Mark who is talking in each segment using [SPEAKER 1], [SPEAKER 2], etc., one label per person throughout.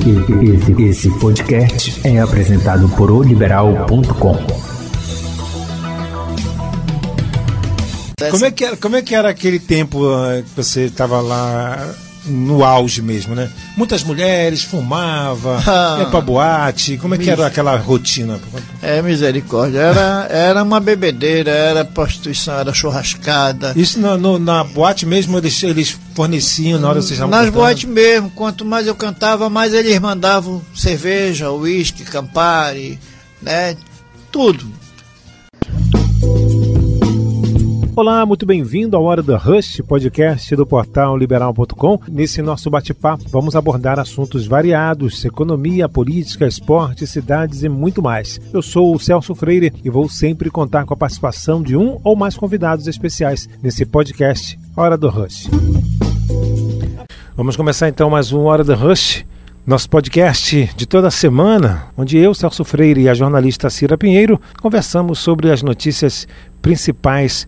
[SPEAKER 1] Esse, esse podcast é apresentado por oliberal.com.
[SPEAKER 2] Como é que era, como é que era aquele tempo eh, que você estava lá no auge mesmo, né? Muitas mulheres, fumava,
[SPEAKER 3] Ah.
[SPEAKER 2] ia pra boate. Como é que era aquela rotina?
[SPEAKER 3] É misericórdia. Era, era uma bebedeira, era prostituição, era churrascada.
[SPEAKER 2] Isso na, no- na boate mesmo eles, eles forneciam na hora que vocês estavam
[SPEAKER 3] Nas boates mesmo, quanto mais eu cantava, mais eles mandavam cerveja, uísque, campari, né? Tudo.
[SPEAKER 4] Olá, muito bem-vindo à Hora do Rush, podcast do portal liberal.com. Nesse nosso bate-papo, vamos abordar assuntos variados: economia, política, esporte, cidades e muito mais. Eu sou o Celso Freire e vou sempre contar com a participação de um ou mais convidados especiais nesse podcast Hora do Rush. Vamos começar então mais um Hora do Rush. Nosso podcast de toda semana, onde eu, Celso Freire e a jornalista Cira Pinheiro conversamos sobre as notícias principais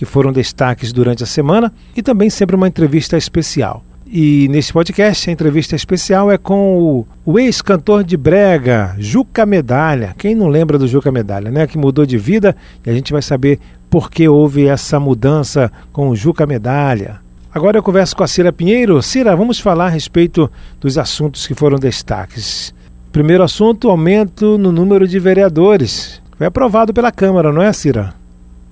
[SPEAKER 4] que foram destaques durante a semana e também sempre uma entrevista especial. E neste podcast, a entrevista especial é com o, o ex-cantor de brega, Juca Medalha. Quem não lembra do Juca Medalha, né? Que mudou de vida e a gente vai saber por que houve essa mudança com o Juca Medalha. Agora eu converso com a Cira Pinheiro. Cira, vamos falar a respeito dos assuntos que foram destaques. Primeiro assunto, aumento no número de vereadores. Foi aprovado pela Câmara, não é, Cira?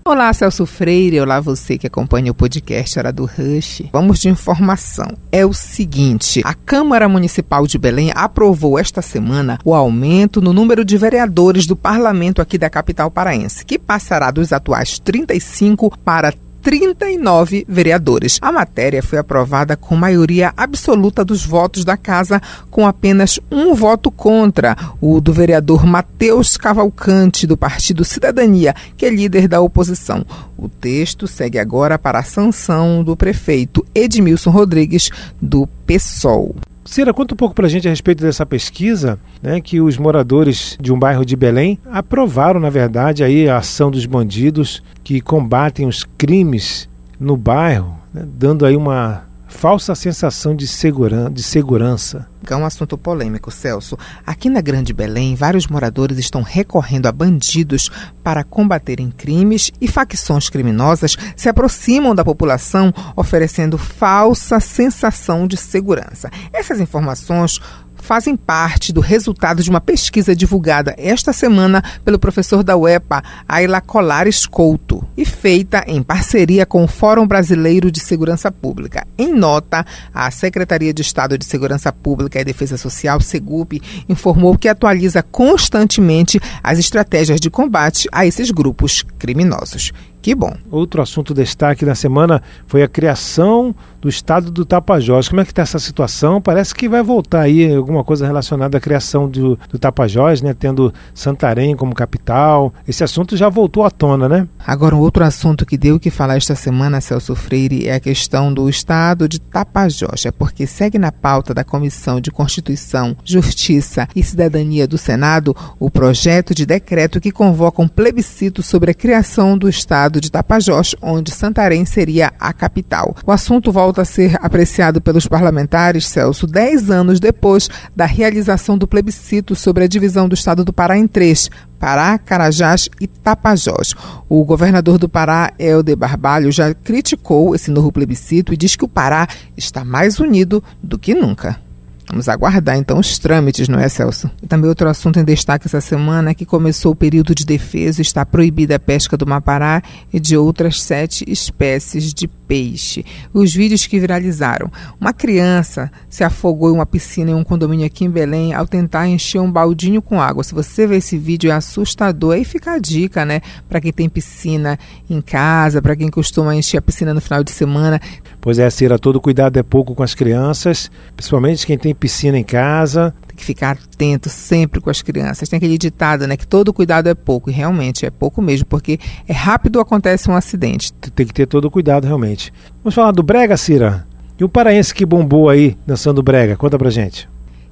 [SPEAKER 5] Olá, Celso Freire. Olá, você que acompanha o podcast Hora do Rush. Vamos de informação. É o seguinte: a Câmara Municipal de Belém aprovou esta semana o aumento no número de vereadores do parlamento aqui da capital paraense, que passará dos atuais 35 para 39 vereadores. A matéria foi aprovada com maioria absoluta dos votos da casa, com apenas um voto contra, o do vereador Matheus Cavalcante, do Partido Cidadania, que é líder da oposição. O texto segue agora para a sanção do prefeito Edmilson Rodrigues, do PSOL.
[SPEAKER 4] Cira, conta um pouco pra gente a respeito dessa pesquisa, né, que os moradores de um bairro de Belém aprovaram, na verdade, aí a ação dos bandidos que combatem os crimes no bairro, né, dando aí uma falsa sensação de, seguran de segurança.
[SPEAKER 5] É um assunto polêmico, Celso. Aqui na Grande Belém, vários moradores estão recorrendo a bandidos para combaterem crimes e facções criminosas se aproximam da população oferecendo falsa sensação de segurança. Essas informações fazem parte do resultado de uma pesquisa divulgada esta semana pelo professor da UEPA, Ayla Colares Couto, e feita em parceria com o Fórum Brasileiro de Segurança Pública. Em nota, a Secretaria de Estado de Segurança Pública e Defesa Social, SEGUP, informou que atualiza constantemente as estratégias de combate a esses grupos criminosos. Que bom.
[SPEAKER 4] Outro assunto destaque da semana foi a criação do estado do Tapajós. Como é que está essa situação? Parece que vai voltar aí alguma coisa relacionada à criação do, do Tapajós, né? Tendo Santarém como capital. Esse assunto já voltou à tona, né?
[SPEAKER 5] Agora, um outro assunto que deu que falar esta semana, Celso Freire, é a questão do estado de Tapajós. É porque segue na pauta da Comissão de Constituição, Justiça e Cidadania do Senado o projeto de decreto que convoca um plebiscito sobre a criação do estado de Tapajós, onde Santarém seria a capital. O assunto volta a ser apreciado pelos parlamentares, Celso, dez anos depois da realização do plebiscito sobre a divisão do estado do Pará em três, Pará, Carajás e Tapajós. O governador do Pará, Helder Barbalho, já criticou esse novo plebiscito e diz que o Pará está mais unido do que nunca. Vamos aguardar então os trâmites, não é, Celso? Também outro assunto em destaque essa semana é que começou o período de defesa, está proibida a pesca do mapará e de outras sete espécies de peixe. Os vídeos que viralizaram. Uma criança se afogou em uma piscina em um condomínio aqui em Belém ao tentar encher um baldinho com água. Se você ver esse vídeo é assustador. Aí fica a dica, né? Para quem tem piscina em casa, para quem costuma encher a piscina no final de semana.
[SPEAKER 4] Pois é, Cira, todo cuidado é pouco com as crianças, principalmente quem tem piscina em casa.
[SPEAKER 5] Tem que ficar atento sempre com as crianças. Tem aquele ditado, né? Que todo cuidado é pouco. E realmente é pouco mesmo, porque é rápido acontece um acidente.
[SPEAKER 4] Tem que ter todo cuidado, realmente. Vamos falar do Brega, Cira? E o paraense que bombou aí dançando Brega? Conta pra gente.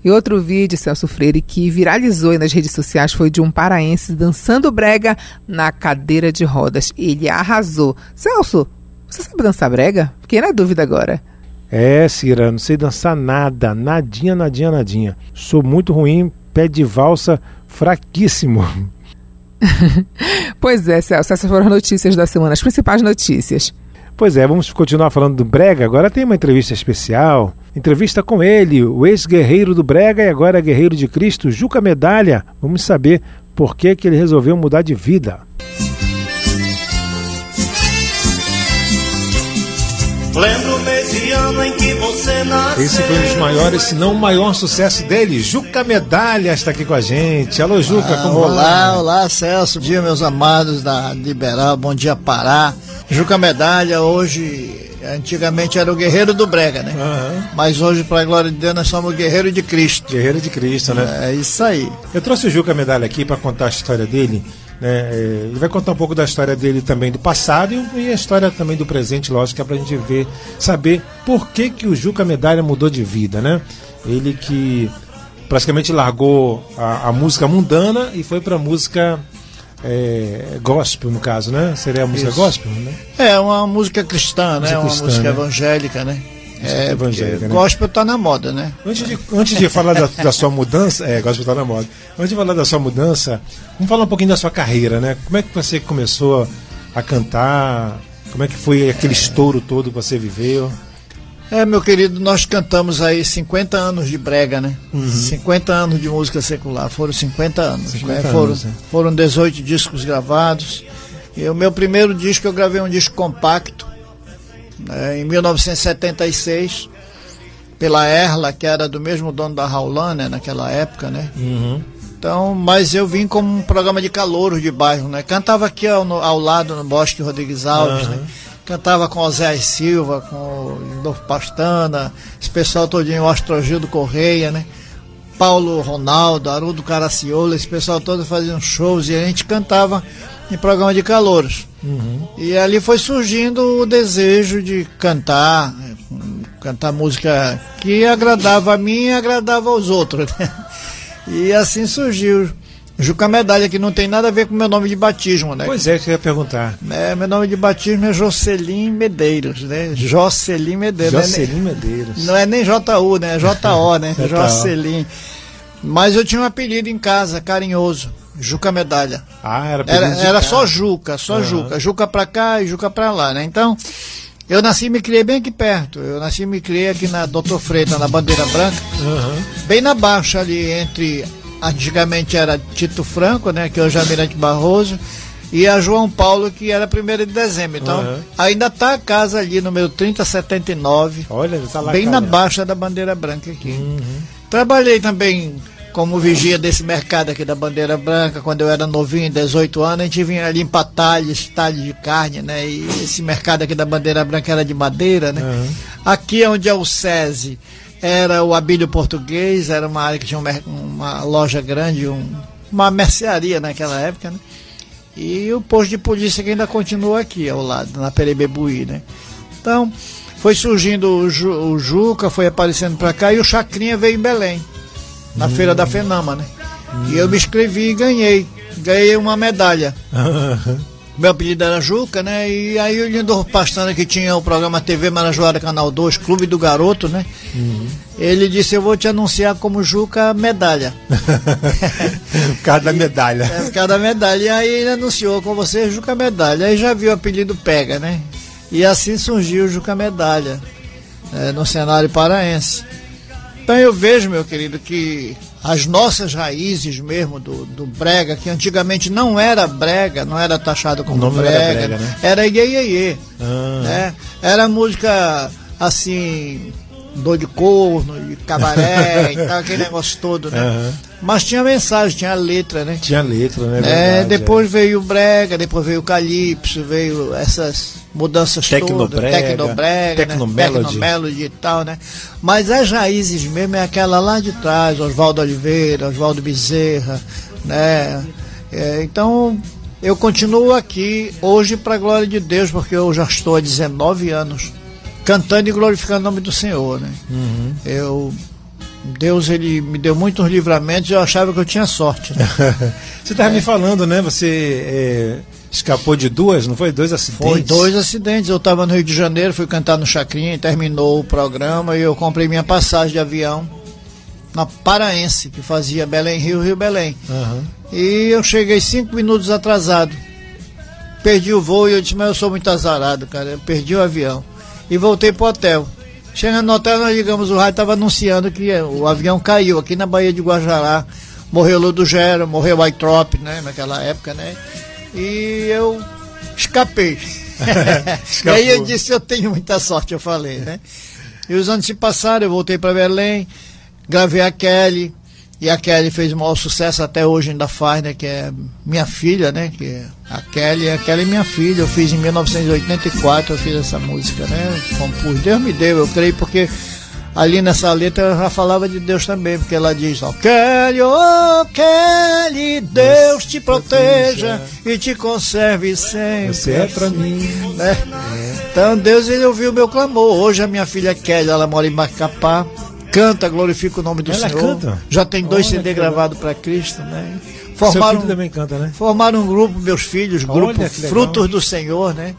[SPEAKER 5] E outro vídeo, Celso Freire, que viralizou aí nas redes sociais foi de um paraense dançando brega na cadeira de rodas. Ele arrasou. Celso, você sabe dançar brega? Fiquei na dúvida agora.
[SPEAKER 4] É, Cira, não sei dançar nada, nadinha, nadinha, nadinha. Sou muito ruim, pé de valsa fraquíssimo.
[SPEAKER 5] pois é, Celso, essas foram as notícias da semana, as principais notícias.
[SPEAKER 4] Pois é, vamos continuar falando do Brega. Agora tem uma entrevista especial. Entrevista com ele, o ex-guerreiro do Brega e agora guerreiro de Cristo, Juca Medalha. Vamos saber por que, que ele resolveu mudar de vida.
[SPEAKER 2] Esse foi um dos maiores, se não o maior sucesso dele. Juca Medalha está aqui com a gente. Alô, Juca, ah, como
[SPEAKER 3] Olá, vai? olá, Celso. Bom dia, meus amados da Liberal. Bom dia, Pará. Juca Medalha, hoje Antigamente era o guerreiro do Brega, né? Uhum. Mas hoje, para a glória de Deus, nós somos o guerreiro de Cristo.
[SPEAKER 2] Guerreiro de Cristo, né?
[SPEAKER 3] É isso aí.
[SPEAKER 2] Eu trouxe o Juca Medalha aqui para contar a história dele. Né? É, ele vai contar um pouco da história dele também do passado e, a história também do presente, lógico, é para a gente ver, saber por que, que o Juca Medalha mudou de vida, né? Ele que praticamente largou a, a música mundana e foi para a música é, gospel, no caso, né? Seria a música Isso. gospel, né?
[SPEAKER 3] É, uma música cristã, né? Música uma música né? evangélica, né? É, evangélica, né? Gospel tá na moda, né?
[SPEAKER 2] Antes de, antes de falar da, da, sua mudança, é, gospel tá na moda. Antes de falar da sua mudança, vamos falar um pouquinho da sua carreira, né? Como é que você começou a cantar? Como é que foi aquele estouro todo que você viveu?
[SPEAKER 3] É, meu querido, nós cantamos aí 50 anos de brega, né? Uhum. 50 anos de música secular, foram 50 anos. 50 né? foram, anos, é. foram 18 discos gravados. E o meu primeiro disco eu gravei um disco compacto, né, em 1976, pela Erla, que era do mesmo dono da Raulana naquela época, né? Uhum. Então, mas eu vim como um programa de calouros de bairro, né? Cantava aqui ao, ao lado no Bosque Rodrigues Alves, uhum. né? Cantava com o Zé Silva, com o Lindolfo Pastana, esse pessoal todinho, o Astrogildo Correia, né? Paulo Ronaldo, Haroldo Caraciola, esse pessoal todo fazia shows e a gente cantava em programa de calouros. Uhum. E ali foi surgindo o desejo de cantar, cantar música que agradava a mim e agradava aos outros. Né? E assim surgiu Juca Medalha, que não tem nada a ver com meu nome de batismo, né?
[SPEAKER 2] Pois é, que eu ia perguntar.
[SPEAKER 3] É, meu nome de batismo é Jocelyn Medeiros, né? Jocelyn Medeiros.
[SPEAKER 2] Né? Jocelyn Medeiros.
[SPEAKER 3] Não é nem JU, né? É JO, né? Jocelyn. Mas eu tinha um apelido em casa, carinhoso. Juca Medalha.
[SPEAKER 2] Ah, era
[SPEAKER 3] Era, era só Juca, só uhum. Juca. Juca pra cá e Juca pra lá, né? Então, eu nasci e me criei bem aqui perto. Eu nasci e me criei aqui na Doutor Freitas, na Bandeira Branca. Uhum. Bem na baixa ali, entre antigamente era Tito Franco, né, que hoje é Almirante Barroso, e a João Paulo, que era 1 de dezembro. Então, uhum. ainda está a casa ali, número 3079.
[SPEAKER 2] Olha,
[SPEAKER 3] tá lá, Bem cara. na baixa da bandeira branca aqui. Uhum. Trabalhei também como vigia desse mercado aqui da Bandeira Branca, quando eu era novinho, 18 anos, a gente vinha ali em talhos, talhos de carne, né? E esse mercado aqui da Bandeira Branca era de madeira, né? Uhum. Aqui é onde é o SESI era o Abílio Português, era uma área que tinha uma, uma loja grande, um, uma mercearia naquela época, né? E o posto de polícia que ainda continua aqui ao lado, na Perebebuí, né? Então, foi surgindo o, Ju, o Juca, foi aparecendo para cá e o Chacrinha veio em Belém, na hum. feira da Fenama, né? Hum. E eu me inscrevi e ganhei. Ganhei uma medalha. Meu apelido era Juca, né? E aí o Lindor Pastana, que tinha o programa TV Marajoara Canal 2, Clube do Garoto, né? Uhum. Ele disse, eu vou te anunciar como Juca Medalha.
[SPEAKER 2] por causa da medalha.
[SPEAKER 3] É, por causa da medalha. E aí ele anunciou com você Juca Medalha. Aí já viu o apelido Pega, né? E assim surgiu o Juca Medalha é, no cenário paraense. Então eu vejo, meu querido, que as nossas raízes mesmo do, do brega, que antigamente não era brega, não era taxado como brega, era, brega, né? era iê, iê, iê ah. né? Era música assim, dor de corno, de cabaré e tal, aquele negócio todo, né? Uhum. Mas tinha mensagem, tinha letra, né?
[SPEAKER 2] Tinha letra, né?
[SPEAKER 3] É, verdade, depois é. veio o brega, depois veio o calypso, veio essas mudanças
[SPEAKER 2] Tecnobrega,
[SPEAKER 3] todas, tecnobrega,
[SPEAKER 2] tecnomelody.
[SPEAKER 3] Né? tecnomelody e tal, né? Mas as raízes mesmo é aquela lá de trás, Oswaldo Oliveira, Oswaldo Bezerra, né? É, então, eu continuo aqui hoje para a glória de Deus, porque eu já estou há 19 anos cantando e glorificando o nome do Senhor, né? Uhum. Eu Deus ele me deu muitos livramentos e eu achava que eu tinha sorte. Né?
[SPEAKER 2] Você estava é. me falando, né? Você é, Escapou de duas, não foi? Dois acidentes?
[SPEAKER 3] Foi dois acidentes. Eu estava no Rio de Janeiro, fui cantar no Chacrinha, terminou o programa e eu comprei minha passagem de avião na Paraense, que fazia Belém Rio, Rio Belém. Uhum. E eu cheguei cinco minutos atrasado. Perdi o voo e eu disse, mas eu sou muito azarado, cara. Eu perdi o avião. E voltei pro hotel. Chegando no hotel, nós ligamos, o rádio estava anunciando que o avião caiu aqui na Baía de Guajará. Morreu Ludo Gero, morreu Aitrop, né? Naquela época, né? E eu escapei. e aí eu disse, eu tenho muita sorte, eu falei, né? E os anos se passaram, eu voltei para Belém, gravei a Kelly, e a Kelly fez o maior sucesso até hoje, ainda faz, né? Que é minha filha, né? Que é a Kelly, a Kelly é minha filha. Eu fiz em 1984, eu fiz essa música, né? Compus. Deus me deu, eu creio, porque ali nessa letra já falava de Deus também, porque ela diz, ó, Kelly, oh Kelly, Deus te proteja e te conserve sempre.
[SPEAKER 2] Você é pra mim. Né?
[SPEAKER 3] É. Então Deus, ele ouviu o meu clamor. Hoje a minha filha Kelly, ela mora em Macapá, canta, glorifica o nome do ela Senhor. Canta? Já tem dois Olha CD gravados para Cristo, né?
[SPEAKER 2] Formaram, também canta, né?
[SPEAKER 3] Formaram um grupo, meus filhos, grupo Frutos do Senhor, né?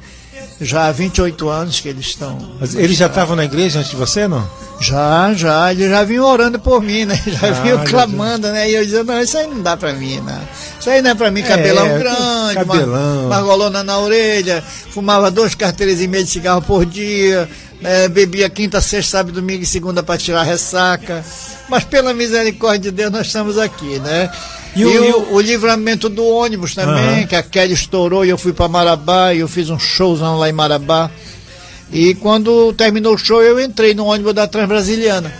[SPEAKER 3] Já há 28 anos que eles estão.
[SPEAKER 2] Mas eles já estavam na igreja antes de você, não?
[SPEAKER 3] Já, já. Eles já vinham orando por mim, né? Já ah, vinham clamando, né? E eu dizia, não, isso aí não dá pra mim, não. Isso aí não é pra mim, cabelão é, grande, cabelão. margolona na orelha, fumava duas carteiras e meia de cigarro por dia, né? bebia quinta, sexta, sábado, domingo e segunda para tirar ressaca. Mas pela misericórdia de Deus nós estamos aqui, né? E, o, e o, o, livramento do ônibus também, uhum. que a Kelly estourou e eu fui para Marabá e eu fiz um showzão lá em Marabá. E quando terminou o show, eu entrei no ônibus da Transbrasiliana.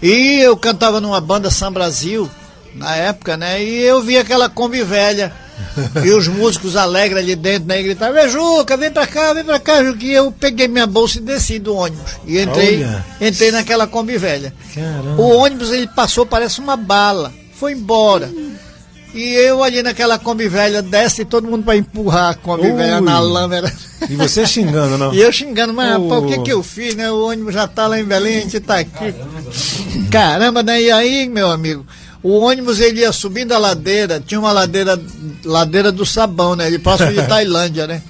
[SPEAKER 3] E eu cantava numa banda São Brasil, na época, né? E eu vi aquela Kombi velha. e os músicos alegres ali dentro, né? E gritavam, Juca, vem pra cá, vem pra cá, Juca. E eu peguei minha bolsa e desci do ônibus. E entrei, entrei naquela Kombi velha. Caramba. O ônibus, ele passou, parece uma bala foi embora. E eu ali naquela Kombi velha, desce todo mundo para empurrar a Kombi Ui. velha na lâmpada.
[SPEAKER 2] E você xingando, não?
[SPEAKER 3] e eu xingando, mas oh. rapaz, o que que eu fiz, né? O ônibus já tá lá em Belém, a gente tá aqui. Caramba, né? E aí, meu amigo, o ônibus ele ia subindo a ladeira, tinha uma ladeira, ladeira do sabão, né? Ele próximo de Tailândia, né?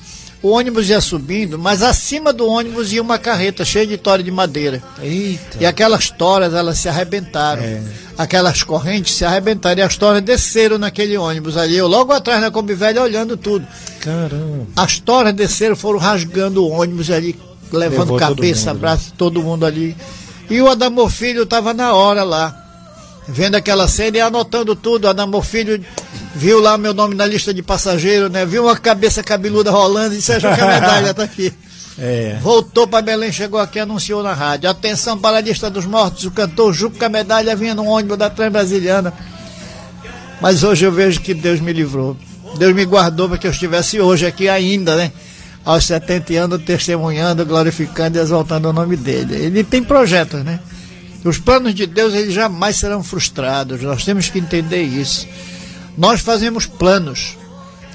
[SPEAKER 3] o ônibus ia subindo, mas acima do ônibus ia uma carreta cheia de tora de madeira. Eita. E aquelas toras, elas se arrebentaram. É. Aquelas correntes se arrebentaram e as toras desceram naquele ônibus ali. Eu logo atrás na Kombi Velha olhando tudo. Caramba. As toras desceram, foram rasgando o ônibus ali, levando Levou cabeça, todo braço, todo mundo ali. E o Adamor Filho estava na hora lá vendo aquela cena e anotando tudo. Adamor Filho viu lá meu nome na lista de passageiro, né? Viu uma cabeça cabeluda rolando e disse, que a medalha tá aqui. É. Voltou para Belém, chegou aqui anunciou na rádio. Atenção para a lista dos mortos, o cantor Juca Medalha vinha no ônibus da trem brasiliana. Mas hoje eu vejo que Deus me livrou. Deus me guardou para que eu estivesse hoje aqui ainda, né? Aos 70 anos, testemunhando, glorificando e exaltando o nome dele. Ele tem projetos, né? Os planos de Deus eles jamais serão frustrados. Nós temos que entender isso. Nós fazemos planos,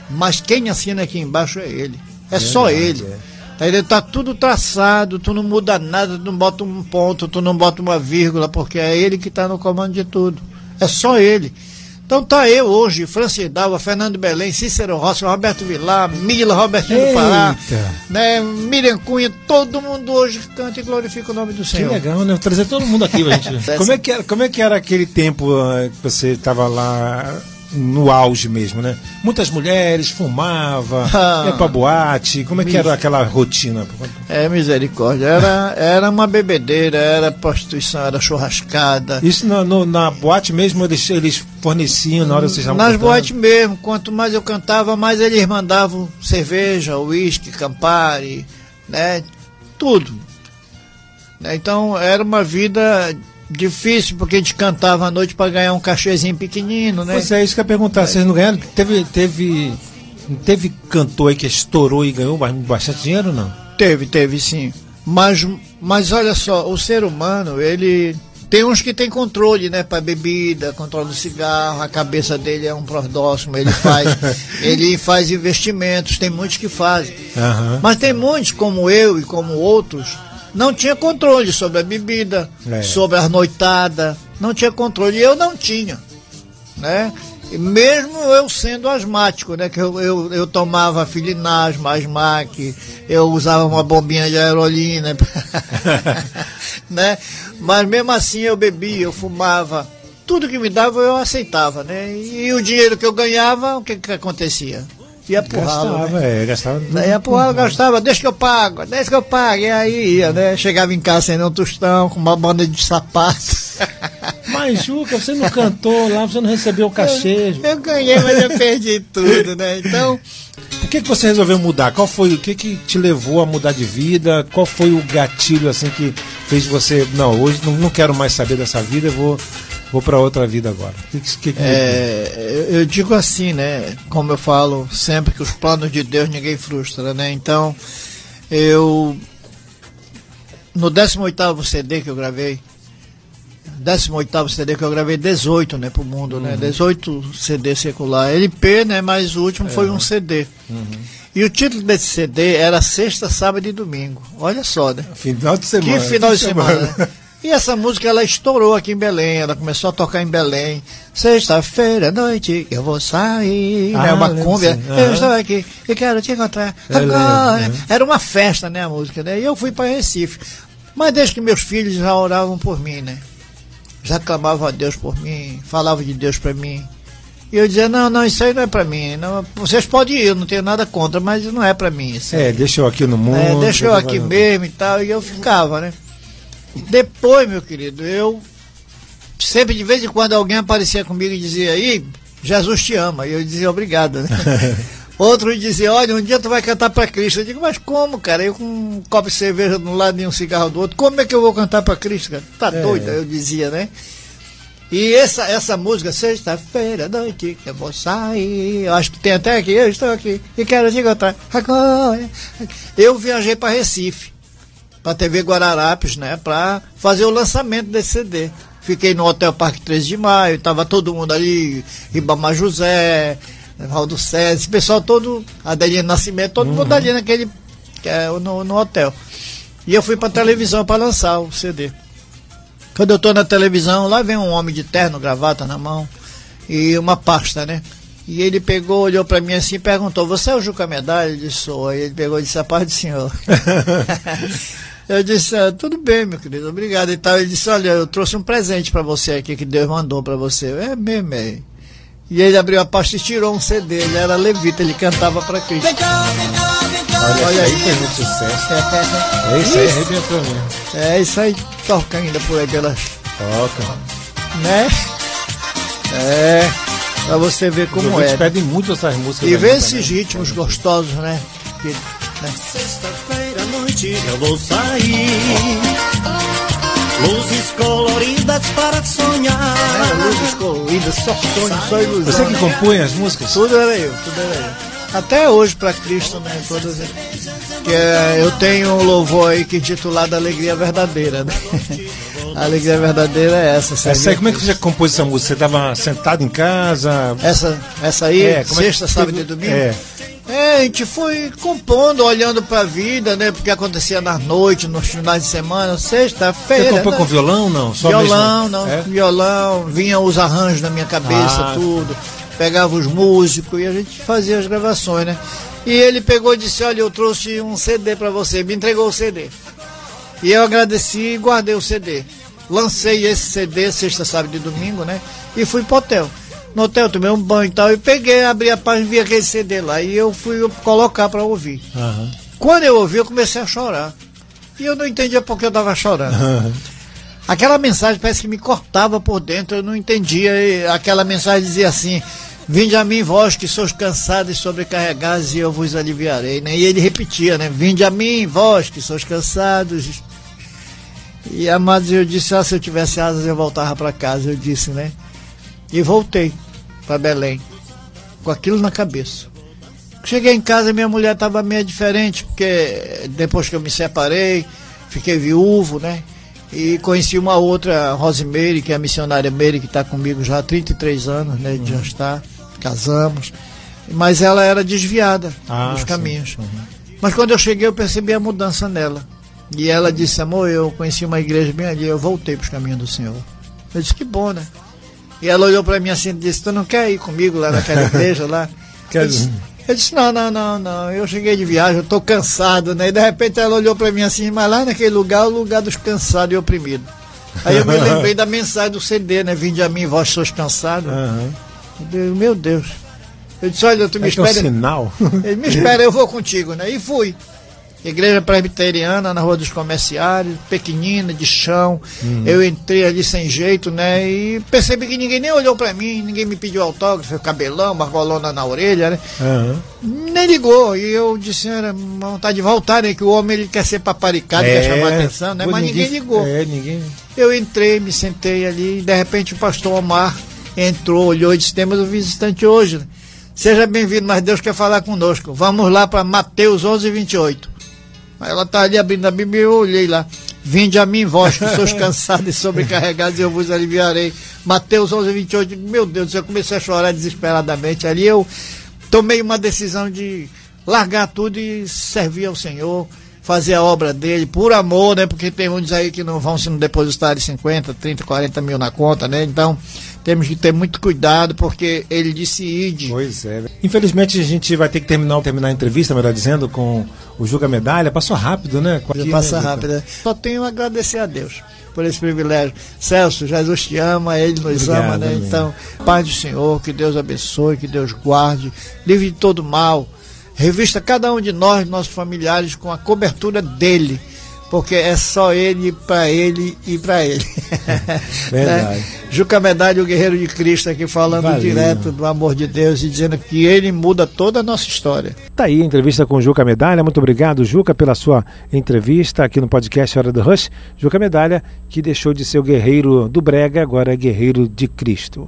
[SPEAKER 3] mas quem assina aqui embaixo é Ele. É, é só verdade, Ele. É. Tá, ele está tudo traçado, tu não muda nada, tu não bota um ponto, tu não bota uma vírgula, porque é Ele que está no comando de tudo. É só Ele. Então tá eu hoje, Francis Dalva, Fernando Belém, Cícero Rossi, Roberto Vilar, Mila, Robertinho do Pará, né, Miriam Cunha, todo mundo hoje canta e glorifica o nome do Senhor.
[SPEAKER 2] Que legal, né? Trazer todo mundo aqui, gente. como, é que era, como é que era aquele tempo uh, que você estava lá no auge mesmo, né? Muitas mulheres fumava, ah, ia pra boate, como é que era aquela rotina?
[SPEAKER 3] É, misericórdia, era, era uma bebedeira, era prostituição, era churrascada.
[SPEAKER 2] Isso no, no, na boate mesmo eles, eles forneciam na hora que vocês estavam
[SPEAKER 3] Nas boates mesmo, quanto mais eu cantava, mais eles mandavam cerveja, uísque, campari, né? Tudo. Então era uma vida difícil, porque a gente cantava à noite para ganhar um cachezinho pequenino, né?
[SPEAKER 2] Pois é, isso que eu ia perguntar. Vocês não ganharam? Teve, teve, teve cantor aí que estourou e ganhou bastante dinheiro, não?
[SPEAKER 3] Teve, teve sim. Mas, mas olha só, o ser humano, ele tem uns que tem controle, né, para bebida, controle do cigarro, a cabeça dele é um prodóximo, ele faz, ele faz investimentos, tem muitos que fazem. Uhum. Mas tem muitos como eu e como outros não tinha controle sobre a bebida, é. sobre a noitada, não tinha controle. E eu não tinha, né? mesmo eu sendo asmático, né? Que eu, eu, eu tomava filinasma, asmac, eu usava uma bombinha de aerolina, né? Mas mesmo assim eu bebia, eu fumava, tudo que me dava eu aceitava, né? E, e o dinheiro que eu ganhava, o que que acontecia? Ia pro ralo,
[SPEAKER 2] Gastava,
[SPEAKER 3] né?
[SPEAKER 2] é, gastava.
[SPEAKER 3] Ia pro ralo, gastava, deixa que eu pago, deixa que eu pago, e aí ia, né? Chegava em casa sem um tostão, com uma banda de sapato.
[SPEAKER 2] Mas, Juca, você não cantou lá, você não recebeu o cachê.
[SPEAKER 3] Eu ganhei, mas eu perdi tudo, né? Então,
[SPEAKER 2] Por que, que você resolveu mudar? Qual foi o que, que te levou a mudar de vida? Qual foi o gatilho assim que fez você, não, hoje não, não quero mais saber dessa vida, eu vou vou para outra vida agora. Que, que, que,
[SPEAKER 3] é, eu, digo assim, né? Como eu falo sempre que os planos de Deus ninguém frustra, né? Então, eu no 18º CD que eu gravei, 18º CD que eu gravei 18, né, pro mundo, né? 18 CD secular, LP, né, mas o último foi um CD. E o título desse CD era Sexta, Sábado e Domingo. Olha só, né?
[SPEAKER 2] Final de semana.
[SPEAKER 3] Que final de semana. né? E essa música ela estourou aqui em Belém, ela começou a tocar em Belém. Sexta-feira à noite eu vou sair,
[SPEAKER 2] Ah,
[SPEAKER 3] né? Uma cumbia. Eu estou aqui e quero te encontrar. Agora.
[SPEAKER 2] né?
[SPEAKER 3] Era uma festa, né, a música, né? E eu fui para Recife. Mas desde que meus filhos já oravam por mim, né? Já clamavam a Deus por mim, falavam de Deus para mim. E eu dizia, não, não, isso aí não é para mim. Não, vocês podem ir, eu não tenho nada contra, mas não é para mim isso.
[SPEAKER 2] É, deixa eu aqui no mundo.
[SPEAKER 3] É, deixa eu aqui mesmo e tal, e eu ficava, né? Depois, meu querido, eu sempre de vez em quando alguém aparecia comigo e dizia aí, Jesus te ama, e eu dizia obrigado, né? Outro dizia, olha, um dia tu vai cantar para Cristo. Eu digo, mas como, cara? Eu com um copo de cerveja de um lado e um cigarro do outro, como é que eu vou cantar para Cristo, cara? Tá
[SPEAKER 2] É.
[SPEAKER 3] doido, eu dizia, né? E essa, essa música, sexta-feira noite, eu vou sair. Eu acho que tem até aqui, eu estou aqui e quero te encontrar. Agora. Eu viajei para Recife, para TV Guararapes, né, para fazer o lançamento desse CD. Fiquei no Hotel Parque 13 de Maio, tava todo mundo ali, Ribamar José, Valdo César, esse pessoal todo, Adelino Nascimento, todo mundo ali naquele, que é, no, no hotel. E eu fui para televisão para lançar o CD. Quando eu tô na televisão, lá vem um homem de terno, gravata na mão e uma pasta, né? E ele pegou, olhou para mim assim e perguntou: Você é o Juca Medalha? Eu disse: Sou. Aí ele pegou e disse: A paz do senhor. eu disse: ah, Tudo bem, meu querido, obrigado e tal. Ele disse: Olha, eu trouxe um presente para você aqui que Deus mandou para você. Eu, É mesmo, é. E ele abriu a pasta e tirou um CD. Ele era levita, ele cantava para Cristo.
[SPEAKER 2] Olha,
[SPEAKER 3] Olha
[SPEAKER 2] aí fez muito sucesso. É isso aí, arrebentou mesmo.
[SPEAKER 3] É isso aí, toca ainda por aí pelas
[SPEAKER 2] Toca.
[SPEAKER 3] né? É, pra você ver como é.
[SPEAKER 2] pedem muito essas músicas.
[SPEAKER 3] E ver
[SPEAKER 2] minha
[SPEAKER 3] esses ritmos gostosos, né? Que, né?
[SPEAKER 6] Noite eu vou sair. Luzes coloridas para sonhar.
[SPEAKER 3] né? Luzes coloridas, só sonho, só ilusão.
[SPEAKER 2] Você que compunha as músicas?
[SPEAKER 3] Tudo era eu, tudo era eu. Até hoje para Cristo, né? Todas, que é, eu tenho um louvor aí que é intitulado Alegria Verdadeira, né? A alegria verdadeira é essa.
[SPEAKER 2] Essa aí,
[SPEAKER 3] servir
[SPEAKER 2] como é que você compôs essa música? Você estava sentado em casa?
[SPEAKER 3] Essa, essa aí,
[SPEAKER 2] É, como é que
[SPEAKER 3] sexta, sábado e domingo?
[SPEAKER 2] É.
[SPEAKER 3] É, a gente foi compondo, olhando pra vida, né? Porque acontecia na noite, nos finais de semana, sexta-feira.
[SPEAKER 2] Você compõe
[SPEAKER 3] né?
[SPEAKER 2] com violão, não? Só
[SPEAKER 3] violão,
[SPEAKER 2] mesmo?
[SPEAKER 3] não,
[SPEAKER 2] É?
[SPEAKER 3] violão, vinham os arranjos na minha cabeça,
[SPEAKER 2] Ah.
[SPEAKER 3] tudo. Pegava os músicos e a gente fazia as gravações, né? E ele pegou e disse: Olha, eu trouxe um CD pra você, me entregou o CD. E eu agradeci e guardei o CD. Lancei esse CD sexta, sábado e domingo, né? E fui pro hotel. No hotel tomei um banho e tal, e peguei, abri a página e vi aquele CD lá. E eu fui colocar pra ouvir.
[SPEAKER 2] Aham.
[SPEAKER 3] Quando eu ouvi, eu comecei a chorar. E eu não entendia por que eu estava chorando. Aquela mensagem parece que me cortava por dentro, eu não entendia. E aquela mensagem dizia assim: Vinde a mim, vós que sois cansados e sobrecarregados, e eu vos aliviarei. Né? E ele repetia, né? Vinde a mim, vós que sois cansados. E amados, eu disse: ah, se eu tivesse asas, eu voltava para casa. Eu disse, né? E voltei para Belém, com aquilo na cabeça. Cheguei em casa, minha mulher estava meio diferente, porque depois que eu me separei, fiquei viúvo, né? E conheci uma outra, Rosemary, que é a missionária Meire, que está comigo já há 33 anos, né? Já está, casamos. Mas ela era desviada
[SPEAKER 2] Ah,
[SPEAKER 3] caminhos. Mas quando eu cheguei, eu percebi a mudança nela. E ela disse, amor, eu conheci uma igreja bem ali, eu voltei para os caminhos do Senhor. Eu disse, que bom, né? E ela olhou para mim assim e disse: Tu não quer ir comigo lá naquela igreja lá? Eu, disse, eu disse: Não, não, não, não. Eu cheguei de viagem, eu tô cansado, né? E de repente ela olhou para mim assim: Mas lá naquele lugar é o lugar dos cansados e oprimidos. Aí eu me lembrei da mensagem do CD, né? Vinde a mim, vós sois cansados.
[SPEAKER 2] Uhum.
[SPEAKER 3] Meu Deus. Eu disse, olha, tu me
[SPEAKER 2] é
[SPEAKER 3] espera.
[SPEAKER 2] É um sinal.
[SPEAKER 3] Ele me espera, eu vou contigo, né? E fui. Igreja Presbiteriana na Rua dos Comerciários, pequenina, de chão. Uhum. Eu entrei ali sem jeito, né? E percebi que ninguém nem olhou para mim, ninguém me pediu autógrafo, cabelão, uma golona na orelha, né?
[SPEAKER 2] Uhum.
[SPEAKER 3] Nem ligou. E eu disse, era vontade de voltar, né? Que o homem ele quer ser paparicado, é, quer chamar atenção, né? Mas ninguém, ninguém ligou.
[SPEAKER 2] É, ninguém.
[SPEAKER 3] Eu entrei, me sentei ali, e de repente o pastor Omar entrou, olhou e disse, temos um visitante hoje, né? Seja bem-vindo, mas Deus quer falar conosco. Vamos lá para Mateus 11, 28. Ela está ali abrindo a Bíblia e eu olhei lá. Vinde a mim, vós que sois cansados e sobrecarregados, e eu vos aliviarei. Mateus 11, 28. Meu Deus, eu comecei a chorar desesperadamente. Ali eu tomei uma decisão de largar tudo e servir ao Senhor, fazer a obra dele, por amor, né? Porque tem uns aí que não vão se não depositar de 50, 30, 40 mil na conta, né? Então, temos que ter muito cuidado, porque ele disse ide.
[SPEAKER 2] Pois é. Infelizmente a gente vai ter que terminar, terminar a entrevista, melhor dizendo, com o Juca Medalha. Passou rápido, né?
[SPEAKER 3] Aqui, Passa né, rápido. Né? Só tenho a agradecer a Deus por esse privilégio. Celso, Jesus te ama, Ele nos Obrigado, ama, né? Amigo. Então, Pai do Senhor, que Deus abençoe, que Deus guarde, livre de todo mal. Revista cada um de nós, nossos familiares, com a cobertura dele porque é só ele, para ele e para ele.
[SPEAKER 2] Verdade. né?
[SPEAKER 3] Juca Medalha, o Guerreiro de Cristo, aqui falando Valeu. direto do amor de Deus e dizendo que ele muda toda a nossa história.
[SPEAKER 4] Tá aí a entrevista com Juca Medalha. Muito obrigado, Juca, pela sua entrevista aqui no podcast Hora do Rush. Juca Medalha, que deixou de ser o guerreiro do Brega, agora é guerreiro de Cristo.